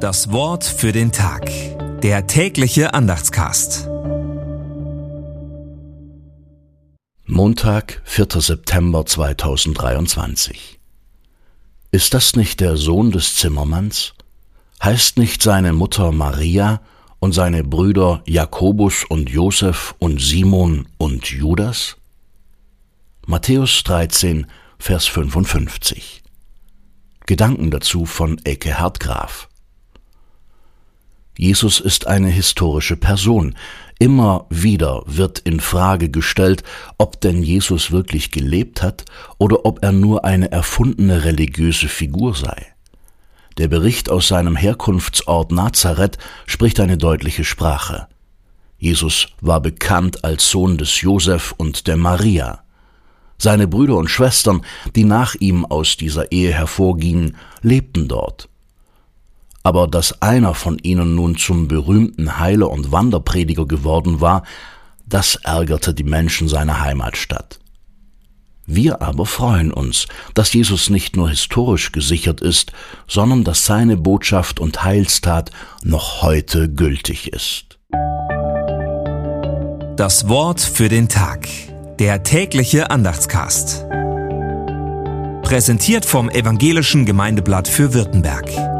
Das Wort für den Tag. Der tägliche Andachtscast. Montag, 4. September 2023. Ist das nicht der Sohn des Zimmermanns? Heißt nicht seine Mutter Maria und seine Brüder Jakobus und Josef und Simon und Judas? Matthäus 13, Vers 55. Gedanken dazu von Ecke Hartgraf. Jesus ist eine historische Person. Immer wieder wird in Frage gestellt, ob denn Jesus wirklich gelebt hat oder ob er nur eine erfundene religiöse Figur sei. Der Bericht aus seinem Herkunftsort Nazareth spricht eine deutliche Sprache. Jesus war bekannt als Sohn des Josef und der Maria. Seine Brüder und Schwestern, die nach ihm aus dieser Ehe hervorgingen, lebten dort. Aber dass einer von ihnen nun zum berühmten Heiler und Wanderprediger geworden war, das ärgerte die Menschen seiner Heimatstadt. Wir aber freuen uns, dass Jesus nicht nur historisch gesichert ist, sondern dass seine Botschaft und Heilstat noch heute gültig ist. Das Wort für den Tag. Der tägliche Andachtscast. Präsentiert vom Evangelischen Gemeindeblatt für Württemberg.